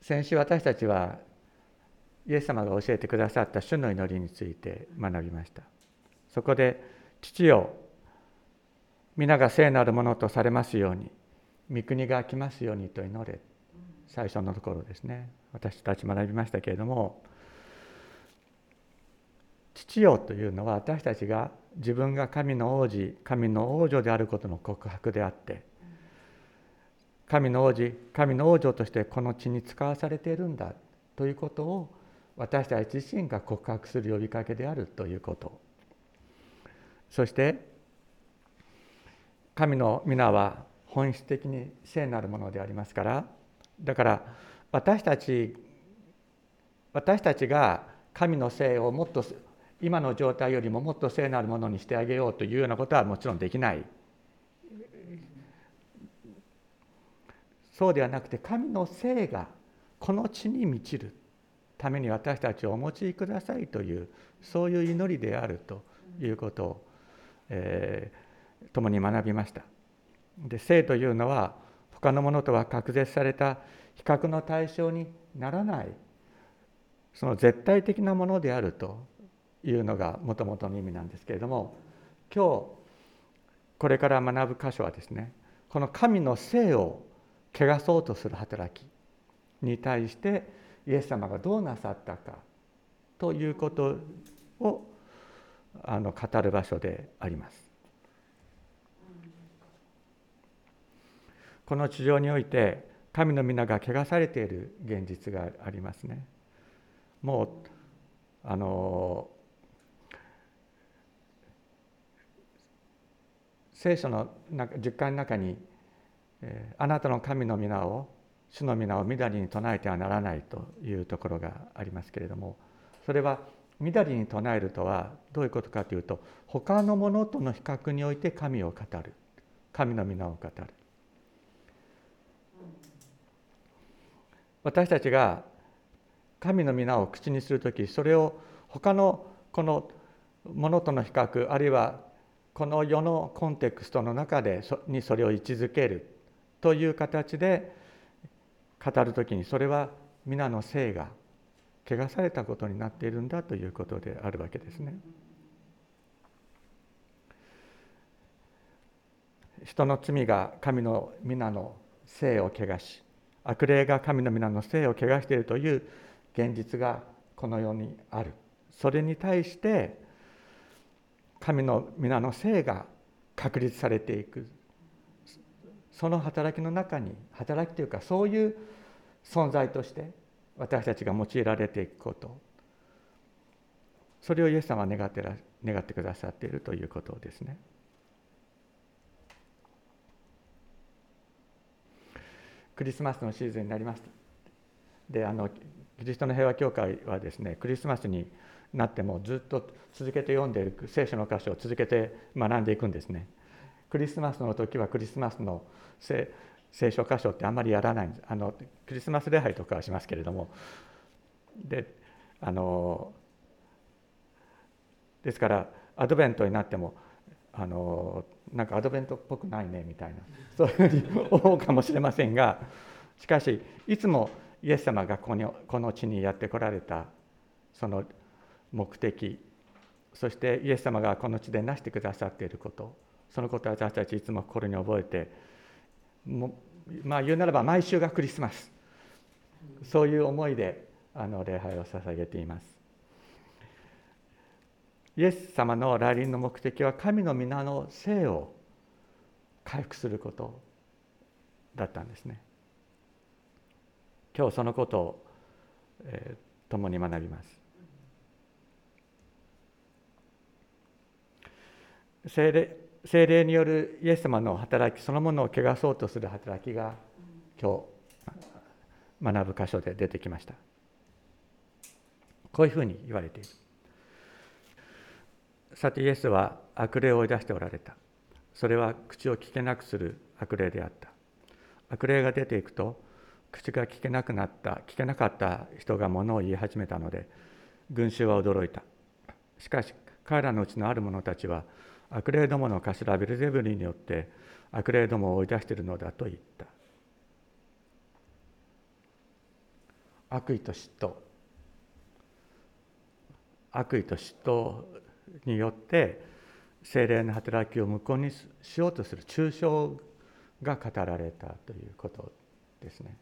先週私たちはイエス様が教えてくださった主の祈りについて学びました。そこで父よ皆が聖なるものとされますように御国が来ますようにと祈れ。最初のところですね。私たち学びましたけれども父よというのは私たちが自分が神の王子神の王女であることの告白であって神の王子神の王女としてこの地に使わされているんだということを私たち自身が告白する呼びかけであるということ。そして神の皆は本質的に聖なるものでありますからだから私たち私たちが神の聖をもっと今の状態よりももっと聖なるものにしてあげようというようなことはもちろんできない。そうではなくて神の聖がこの地に満ちるために私たちをお持ちくださいというそういう祈りであるということを、えー、共に学びました。で聖というのは他のものとは隔絶された比較の対象にならないその絶対的なものであるというのがもともとの意味なんですけれども今日これから学ぶ箇所はですねこの神の性を汚そうとする働きに対してイエス様がどうなさったかということをあの語る場所であります。この地上において神の皆が汚されている現実がありますね。もうあの聖書の十回の中に、あなたの神の皆を主の皆をみだりに唱えてはならないというところがありますけれどもそれはみだりに唱えるとはどういうことかというと他のものとの比較において神を語る。神の皆を語る。私たちが神の皆を口にする時それを他のこのものとの比較あるいはこの世のコンテクストの中でにそれを位置づける。という形で語る時にそれは皆の性が汚されたことになっているんだということであるわけですね。人の罪が神の皆の性を汚し悪霊が神の皆の性を汚しているという現実がこの世にあるそれに対して神の皆の性が確立されていくその働きの中に働きというかそういう存在として私たちが用いられていくことそれをイエス様は願ってら願ってくださっているということですね。クリスマスのシーズンになりましたであのキリストの平和協会はですねクリスマスになってもずっと続けて読んでいる聖書の箇所を続けて学んでいくんですねクリスマスの時はクリスマスの聖書箇所ってあんまりやらないんです。あのクリスマス礼拝とかはしますけれども。であのですからアドベントになってもあのなんかアドベントっぽくないねみたいなそういうふうに思うかもしれませんがしかしいつもイエス様がこのこの地にやってこられたその目的そしてイエス様がこの地で成してくださっていることそのことを私たちいつも心に覚えてまあ言うならば毎週がクリスマスそういう思いであの礼拝を捧げています。イエス様の来臨の目的は神の皆の生を回復することだったんですね。今日そのことを、えー、共に学びます。聖霊聖霊によるイエス様の働きそのものを汚そうとする働きが今日学ぶ箇所で出てきました。こういうふうに言われている。さてイエスは悪霊を追い出しておられたそれは口を聞けなくする悪霊であった悪霊が出ていくと口が聞けなくなった聞けなかった人が物を言い始めたので群衆は驚いたしかし彼らのうちのある者たちは悪霊どもの頭ベルゼブリによって悪霊どもを追い出しているのだと言った悪意と嫉妬悪意と嫉妬によって精霊の働きを無効にしようとする抽象が語られたということですね。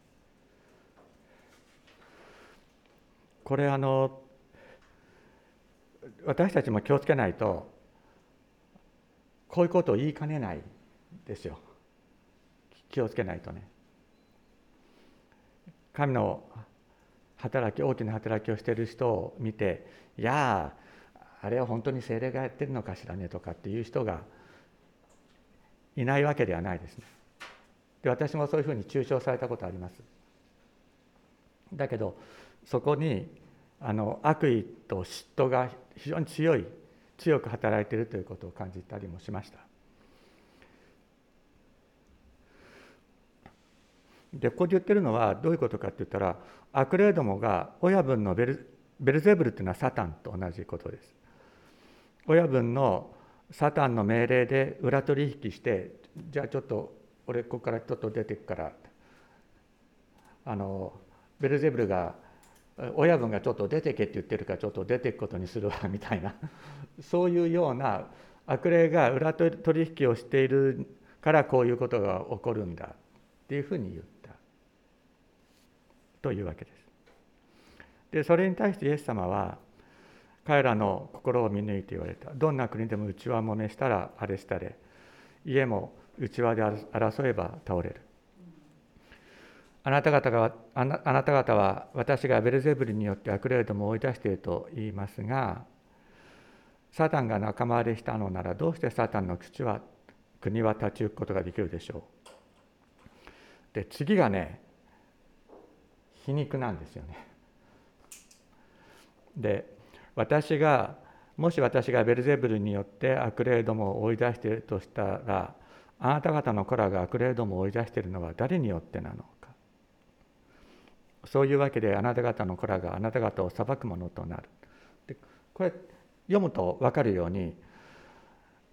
これあの私たちも気をつけないとこういうことを言いかねないですよ。気をつけないとね。神の働き大きな働きをしている人を見ていやあれは本当に精霊がやってるのかしらねとかっていう人がいないわけではないですね。で私もそういうふうに抽象されたことあります。だけどそこにあの悪意と嫉妬が非常に強い強く働いているということを感じたりもしました。でここで言ってるのはどういうことかって言ったら悪霊どもが親分のベルベルゼブルっていうのはサタンと同じことです。親分のサタンの命令で裏取引してじゃあちょっと俺ここからちょっと出てくからあのベルゼブルが親分がちょっと出てけって言ってるからちょっと出ていくことにするわみたいな。そういうような悪霊が裏取引をしているからこういうことが起こるんだっていうふうに言ったというわけです。でそれに対してイエス様は彼らの心を見抜いて言われた。どんな国でも内輪もめしたらあれしたれ。家も内輪で争えば倒れる。あなた方があなあなた方は私がベルゼブルによって悪霊どもを追い出していると言いますがサタンが仲間割れしたのならどうしてサタンの口は国は立ち行くことができるでしょう？で次がね皮肉なんですよね。で私がもし私がベルゼブルによって悪霊どもを追い出しているとしたらあなた方の子らが悪霊どもを追い出しているのは誰によってなの？そういうわけであなた方の子らがあなた方を裁くものとなるでこれ読むと分かるように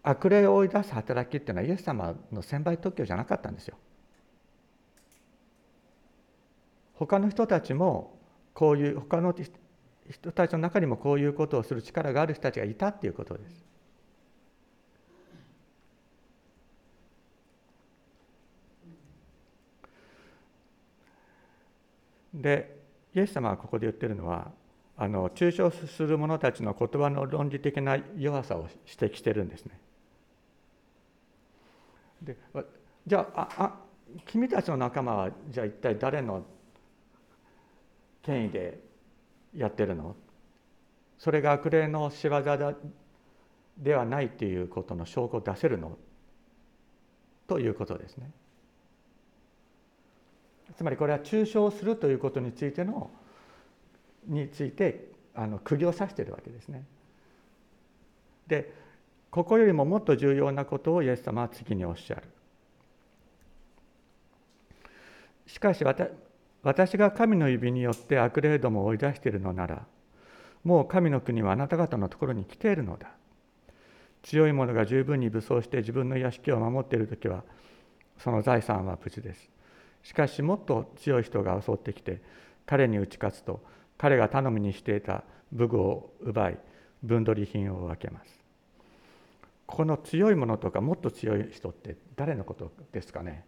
悪霊を追い出す働きっていうのはイエス様の専売特許じゃなかったんですよ。他の人たちもこういう他の人たちの中にもこういうことをする力がある人たちがいたっていうことです。でイエス様がここで言ってるのはあの抽象する者たちの言葉の論理的な弱さを指摘してるんですね。でじゃああ君たちの仲間はじゃあ一体誰の権威でやってるの？それが悪霊の仕業だではないということの証拠を出せるの？ということですね。つまりこれは抽象するということについてのについてあの釘を刺しているわけですね。でここよりももっと重要なことをイエス様は次におっしゃる。しかし私が神の指によって悪霊どもを追い出しているのならもう神の国はあなた方のところに来ているのだ。強い者が十分に武装して自分の屋敷を守っている時はその財産は無事です。しかしもっと強い人が襲ってきて彼に打ち勝つと彼が頼みにしていた武具を奪い分取り品を分けます。この強いものとかもっと強い人って誰のことですかね？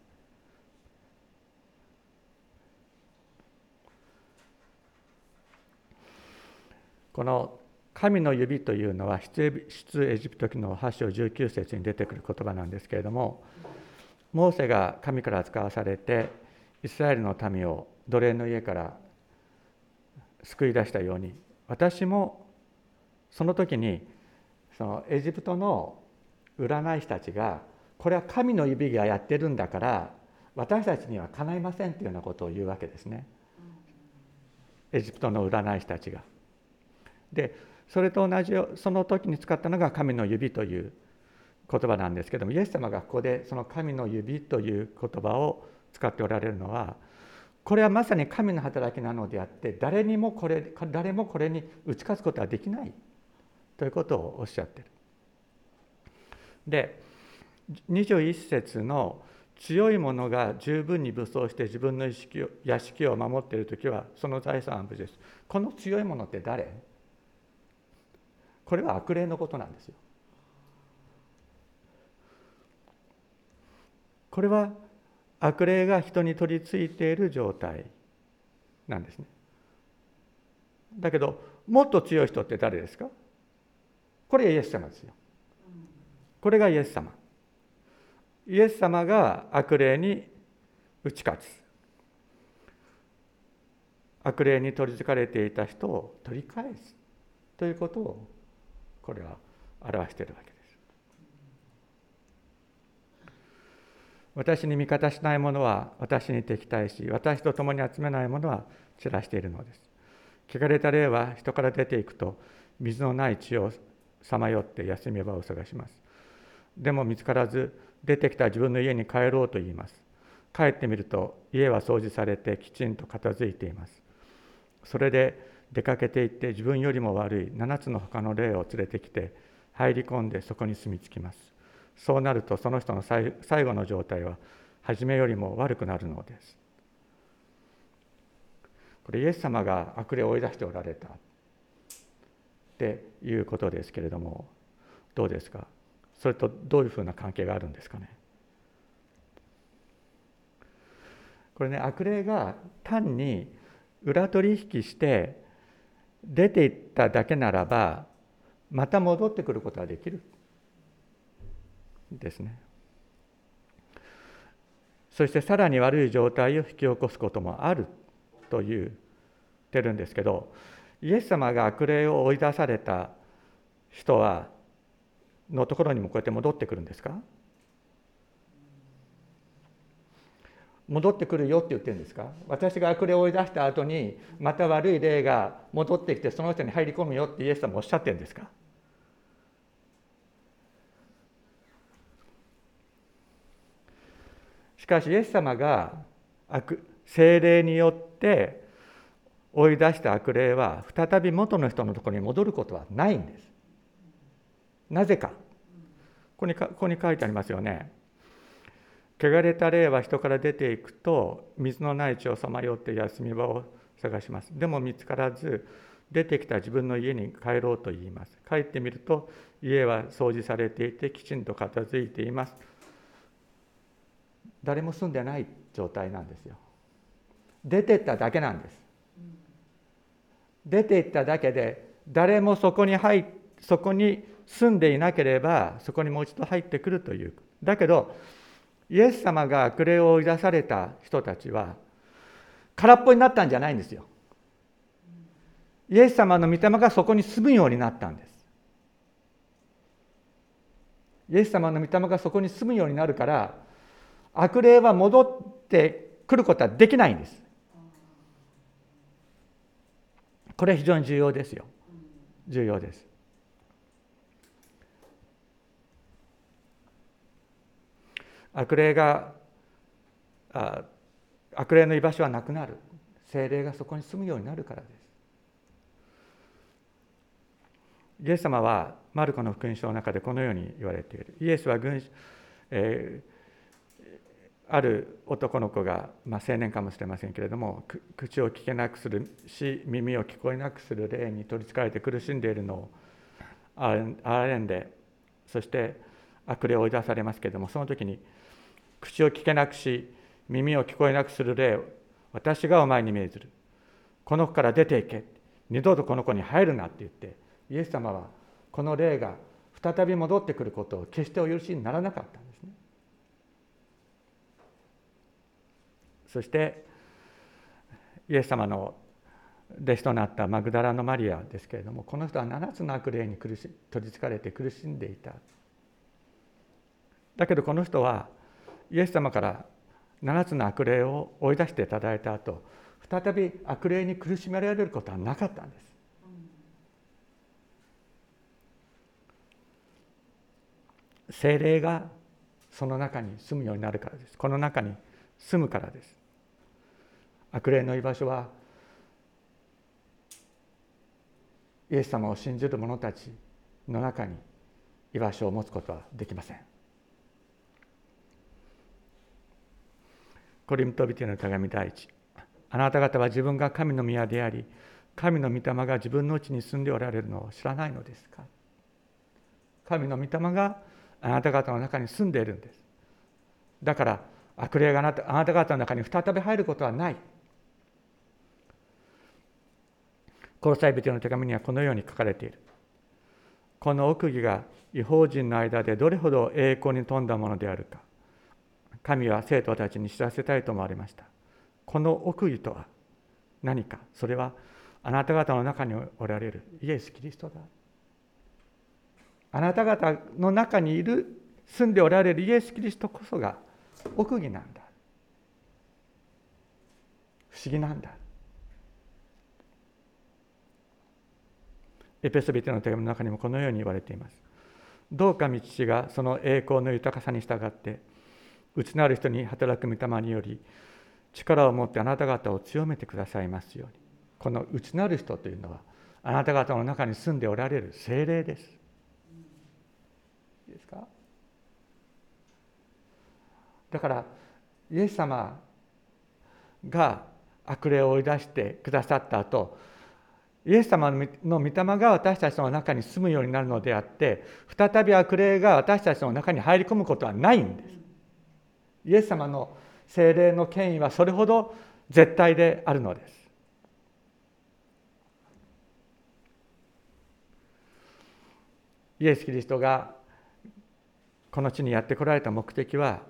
この神の指というのは出エジプト記の8章19節に出てくる言葉なんですけれどもモーセが神から使わされてイスラエルの民を奴隷の家から救い出したように私もその時にそのエジプトの占い師たちがこれは神の指がやってるんだから私たちにはかないませんというようなことを言うわけですねエジプトの占い師たちが。でそれと同じその時に使ったのが神の指という言葉なんですけどもイエス様がここでその神の指という言葉を使っておられるのはこれはまさに神の働きなのであって誰にもこれ誰もこれに打ち勝つことはできないということをおっしゃってる。で21節の強い者が十分に武装して自分の意識を屋敷を守っている時はその財産は無事です。この強い者って誰？これは悪霊のことなんですよ。これは悪霊が人に取り付いている状態なんですね。だけどもっと強い人って誰ですか？これイエス様ですよ。これがイエス様。イエス様が悪霊に打ち勝つ。悪霊に取りつかれていた人を取り返す。ということをこれは表しているわけです。私に味方しない者は私に敵対し私と共に集めない者は散らしているのです。汚れた霊は人から出ていくと水のない地をさまよって休み場を探します。でも見つからず出てきた自分の家に帰ろうと言います。帰ってみると家は掃除されてきちんと片付いています。それで出かけていって自分よりも悪い7つの他の霊を連れてきて入り込んでそこに住み着きます。そうなるとその人の最後の状態は初めよりも悪くなるのです。これイエス様が悪霊を追い出しておられた。っていうことですけれどもどうですか？それとどういうふうな関係があるんですかね？これね悪霊が単に裏取引して出ていっただけならばまた戻ってくることはできる。ですね。そしてさらに悪い状態を引き起こすこともあると言ってるんですけどイエス様が悪霊を追い出された人はのところにもこうやって戻ってくるんですか？戻ってくるよって言ってるんですか？私が悪霊を追い出した後にまた悪い霊が戻ってきてその人に入り込むよってイエス様おっしゃってるんですか？しかしイエス様が悪精霊によって追い出した悪霊は再び元の人のところに戻ることはないんです。なぜかここにここに書いてありますよね。汚れた霊は人から出ていくと水のない地をさまよって休み場を探します。でも見つからず出てきた自分の家に帰ろうと言います。帰ってみると家は掃除されていてきちんと片付いています。誰も住んでない状態なんですよ。出てっただけなんです。出ていっただけで誰もそこに入そこに住んでいなければそこにもう一度入ってくるというだけどイエス様が悪霊を追い出された人たちは空っぽになったんじゃないんですよイエス様の御霊がそこに住むようになったんですイエス様の御霊がそこに住むようになるから悪霊は戻ってくることはできないんです。これ非常に重要ですよ。重要です。悪霊があ悪霊の居場所はなくなる。精霊がそこに住むようになるからです。イエス様はマルコの福音書の中でこのように言われている。イエスは軍、えー、ある男の子が、まあ、青年かもしれませんけれども口を聞けなくするし耳を聞こえなくする霊に取りつかれて苦しんでいるのを憐れんでそして悪霊を追い出されますけれどもその時に口を聞けなくし耳を聞こえなくする霊私がお前に命ずる。この子から出ていけ。二度とこの子に入るなって言ってイエス様はこの霊が再び戻ってくることを決してお許しにならなかったんですねそしてイエス様の弟子となったマグダラのマリアですけれどもこの人は7つの悪霊に苦し取りつかれて苦しんでいた。だけどこの人はイエス様から7つの悪霊を追い出していただいた後再び悪霊に苦しめられることはなかったんです。精霊がその中に住むようになるからです。この中に住むからです。悪霊の居場所はイエス様を信じる者たちの中に居場所を持つことはできません。コリントビティの手紙第一。あなた方は自分が神の宮であり神の御霊が自分のうちに住んでおられるのを知らないのですか？神の御霊があなた方の中に住んでいるんです。だから悪霊があなたあなた方の中に再び入ることはない。コロサイ人の手紙にはこのように書かれている。この奥義が違法人の間でどれほど栄光に富んだものであるか。神は生徒たちに知らせたいと思われました。この奥義とは何か。それはあなた方の中におられるイエス・キリストだ。あなた方の中にいる住んでおられるイエス・キリストこそが奥義なんだ。不思議なんだ。エペソビテの手紙の中にもこのように言われています。どうか道がその栄光の豊かさに従って内なる人に働く御霊により力を持ってあなた方を強めてくださいますように。この内なる人というのはあなた方の中に住んでおられる精霊です。いいですか？だからイエス様が悪霊を追い出してくださった後イエス様の御霊が私たちの中に住むようになるのであって再び悪霊が私たちの中に入り込むことはないんです。イエス様の精霊の権威はそれほど絶対であるのです。イエス・キリストがこの地にやってこられた目的は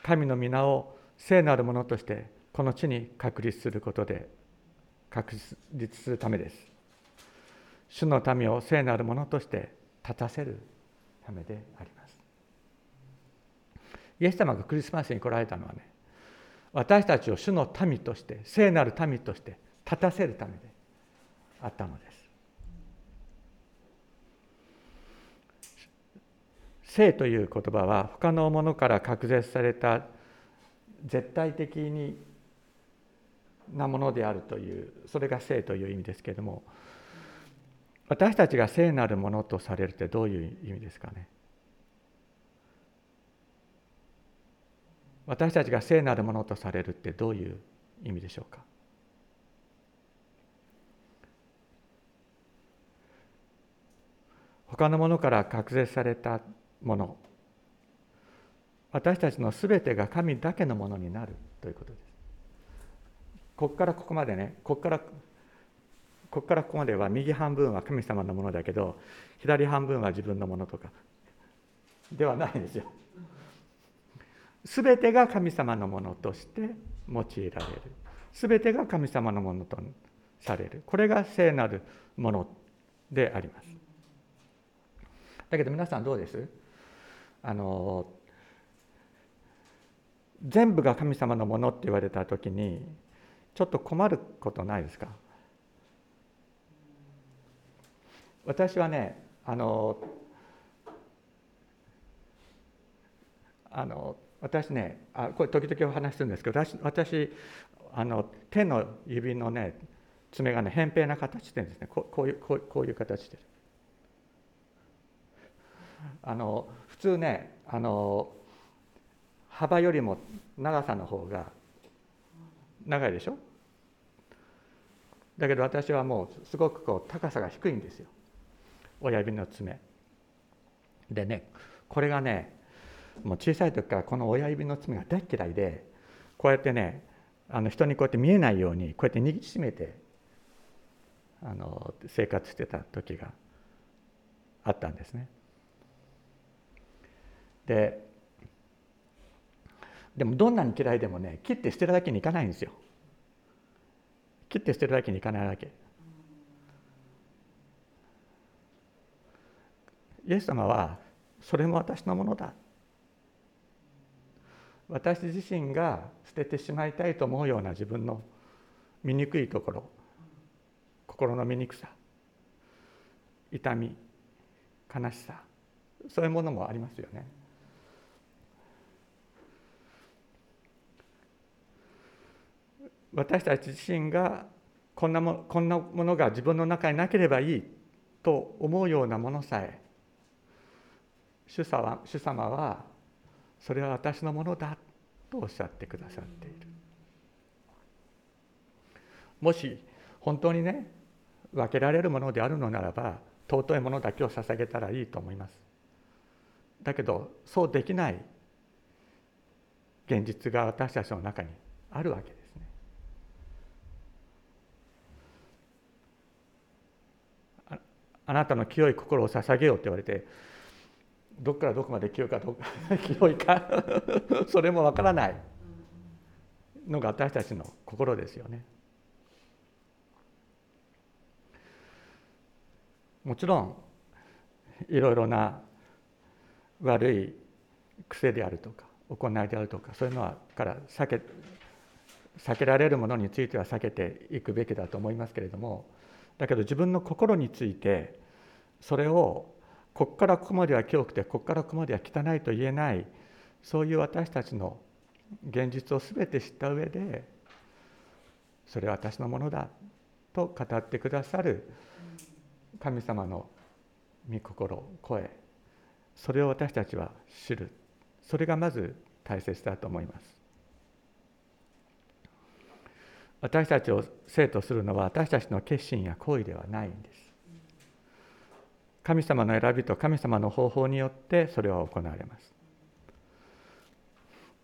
神の皆を聖なるものとしてこの地に確立することで確立するためです。主の民を聖なるものとして立たせるためであります。イエス様がクリスマスに来られたのはね私たちを主の民として聖なる民として立たせるためであったのです。聖という言葉は他のものから隔絶された絶対的になものであるというそれが聖という意味ですけれども私たちが聖なるものとされるってどういう意味ですかね？私たちが聖なるものとされるってどういう意味でしょうか？他のものから隔絶されたもの私たちの全てが神だけのものになるということです。ここからここまでね。ここからここからここまでは右半分は神様のものだけど左半分は自分のものとか。ではないんですよ。全てが神様のものとして用いられる。全てが神様のものとされる。これが聖なるものであります。だけど皆さんどうです？あの全部が神様のものって言われた時にちょっと困ることないですか？私はねあのあの私ねあこれ時々お話しするんですけど私私あの手の指のね爪がね扁平な形してるんですね。ここういうこうこういう形で。あの普通ねあの幅よりも長さの方が長いでしょ？だけど私はもうすごくこう高さが低いんですよ。親指の爪でねこれがねもう小さい時からこの親指の爪が大嫌いでこうやってねあの人にこうやって見えないようにこうやって握りしめてあの生活してた時があったんですね。ででもどんなに嫌いでもね切って捨てるだけにいかないんですよ。切って捨てるだけにいかないわけ。イエス様はそれも私のものだ私自身が捨ててしまいたいと思うような自分の醜いところ心の醜さ痛み悲しさそういうものもありますよね。私たち自身がこんなもこんなものが自分の中になければいいと思うようなものさえ主様はそれは私のものだとおっしゃってくださっている。もし本当にね分けられるものであるのならば尊いものだけを捧げたらいいと思います。だけどそうできない現実が私たちの中にあるわけですね。ああなたの清い心を捧げようって言われてどこからどこまで清いかどうか清いか それもわからないのが私たちの心ですよね。もちろんいろいろな悪い癖であるとか行いであるとかそういうのはから避け避けられるものについては避けていくべきだと思いますけれどもだけど自分の心についてそれをここからここまでは清くてここからここまでは汚いと言えないそういう私たちの現実を全て知った上でそれは私のものだと語ってくださる神様の御心声それを私たちは知る。それがまず大切だと思います。私たちを生とするのは私たちの決心や行為ではないんです。神様の選びと神様の方法によってそれは行われます。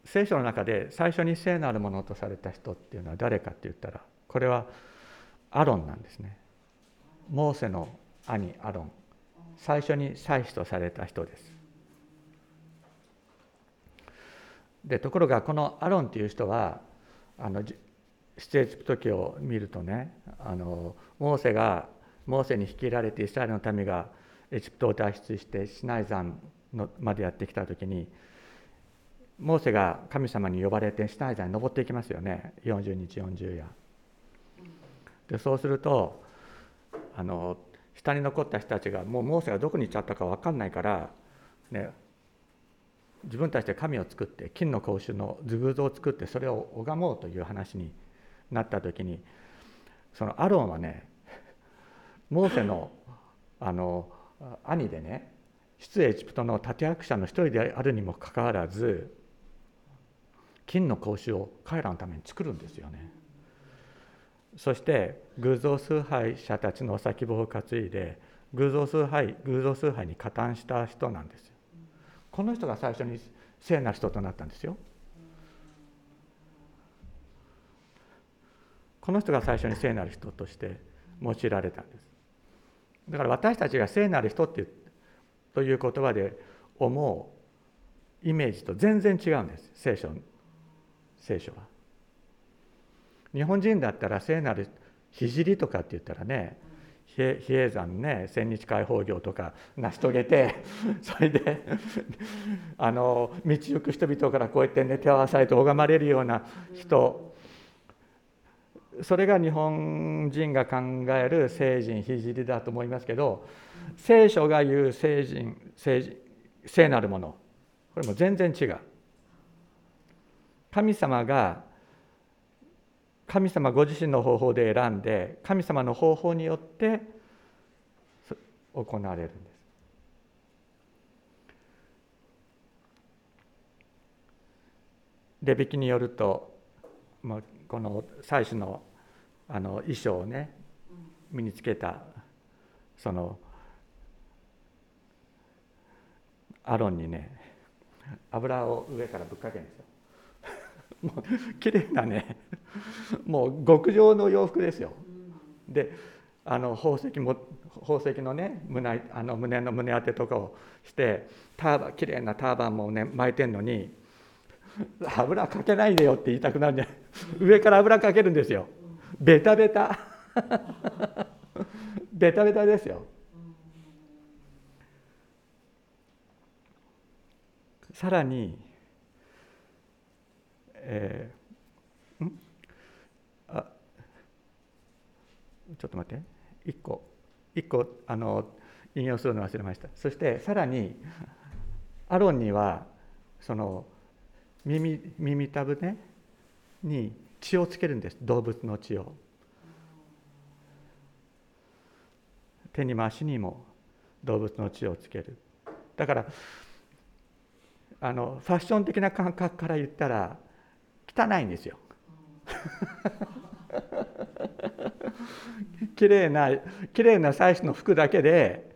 聖書の中で最初に聖なるものとされた人っていうのは誰かって言ったらこれはアロンなんですね。モーセの兄アロン最初に祭司とされた人です。でところがこのアロンっていう人はあの出エジプト記を見るとねあのモーセがモーセに率いられてイスラエルの民がエジプトを脱出してシナイ山のまでやってきた時にモーセが神様に呼ばれてシナイ山に登っていきますよね。40日40夜。でそうするとあの下に残った人たちがもうモーセがどこに行っちゃったか分かんないから、ね、自分たちで神を作って金の格子の偶像を作ってそれを拝もうという話になった時にそのアロンはねモーセのあの兄でね出エジプトの立役者の一人であるにもかかわらず金の格子を彼らのために作るんですよね。そして偶像崇拝者たちのお先棒を担いで偶像崇拝偶像崇拝に加担した人なんですよ。この人が最初に聖なる人となったんですよ。この人が最初に聖なる人として用いられたんです。だから私たちが聖なる人っていうという言葉で思うイメージと全然違うんです聖書聖書は。日本人だったら聖なる聖とかって言ったらね比叡山ね千日解放業とか成し遂げてそれであの道行く人々からこうやってね手を合わされて拝まれるような人それが日本人が考える聖人聖だと思いますけど聖書が言う聖人聖聖なるもの。これも全然違う。神様が神様ご自身の方法で選んで神様の方法によって行われるんです。レビキによるとまあこの祭司のあの衣装をね身につけたそのアロンにね油を上からぶっかけるんですよ。もう綺麗なねもう極上の洋服ですよ。であの宝石も宝石のね胸あの胸の胸当てとかをしてターバ綺麗なターバンもね巻いてんのに油かけないでよって言いたくなるんじゃない？上から油かけるんですよ。ベタベタ。ベタベタですよ。さらにえー、ん？あちょっと待って。一個。一個あの引用するの忘れました。そしてさらにアロンにはその耳耳たぶねに血をつけるんです。動物の血を。手にも足にも動物の血をつける。だからあのファッション的な感覚から言ったら汚いんですよ。きれいなきれいな祭祀の服だけで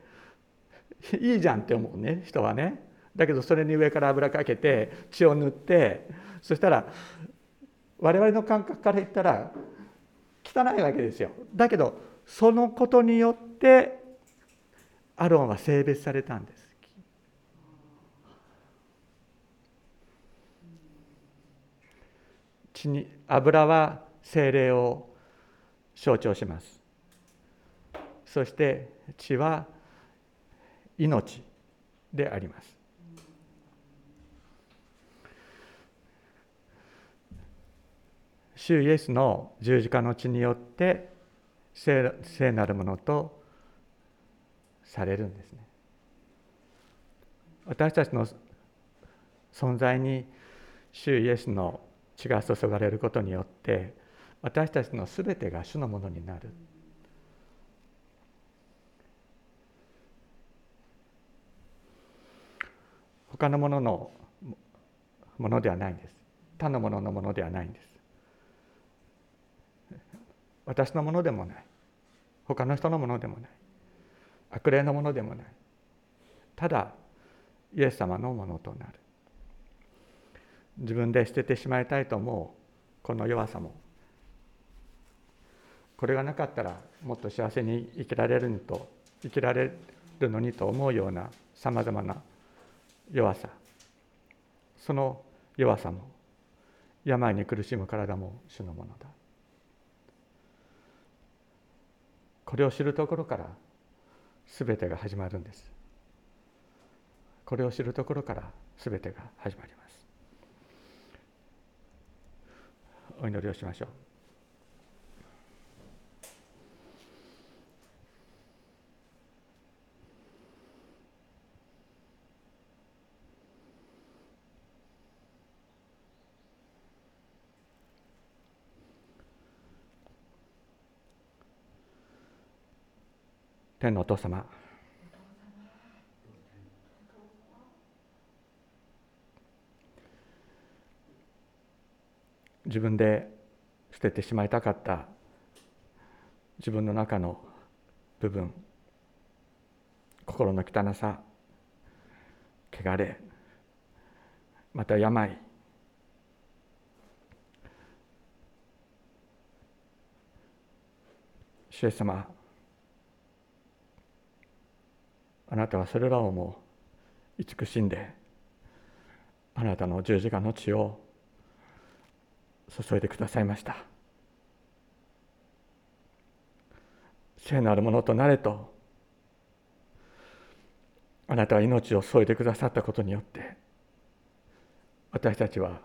いいじゃんって思うね人はね。だけどそれに上から油かけて血を塗ってそしたら我々の感覚から言ったら汚いわけですよ。だけどそのことによってアロンは性別されたんです。血に油は精霊を象徴します。そして血は命であります。主イエスの十字架の血によって聖なるものとされるんですね。私たちの存在に主イエスの血が注がれることによって私たちの全てが主のものになる。他のもののものではないんです。他のもののものではないんです。私のものでもない。他の人のものでもない。悪霊のものでもない。ただイエス様のものとなる。自分で捨ててしまいたいと思うこの弱さも。これがなかったらもっと幸せに生きられるにと生きられるのにと思うようなさまざまな弱さ。その弱さも病に苦しむ体も主のものだ。これを知るところから全てが始まるんですこれを知るところから全てが始まりますお祈りをしましょう。天のお父様。自分で捨ててしまいたかった自分の中の部分心の汚さ汚れまた病。主イエス様あなたはそれらをも慈しんであなたの十字架の血を注いでくださいました。聖なるものとなれとあなたは命を添えてくださったことによって私たちは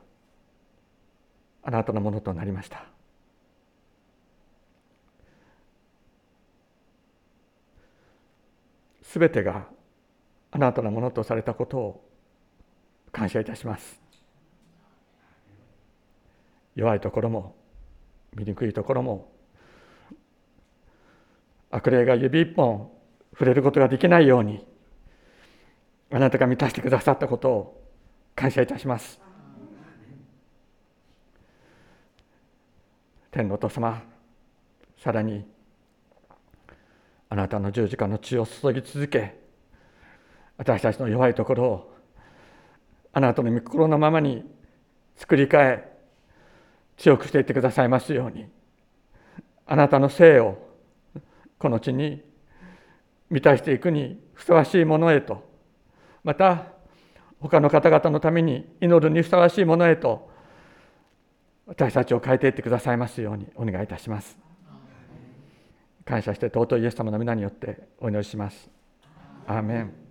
あなたのものとなりました。すべてがあなたのものとされたことを感謝いたします。弱いところも醜いところも悪霊が指一本触れることができないようにあなたが満たしてくださったことを感謝いたします。天のお父様さらにあなたの十字架の血を注ぎ続け私たちの弱いところをあなたの御心のままに作り変え強くしていってくださいますようにあなたの生をこの地に満たしていくにふさわしいものへとまた他の方々のために祈るにふさわしいものへと私たちを変えていってくださいますようにお願いいたします。感謝して尊いイエス様の皆によってお祈りします。アーメン。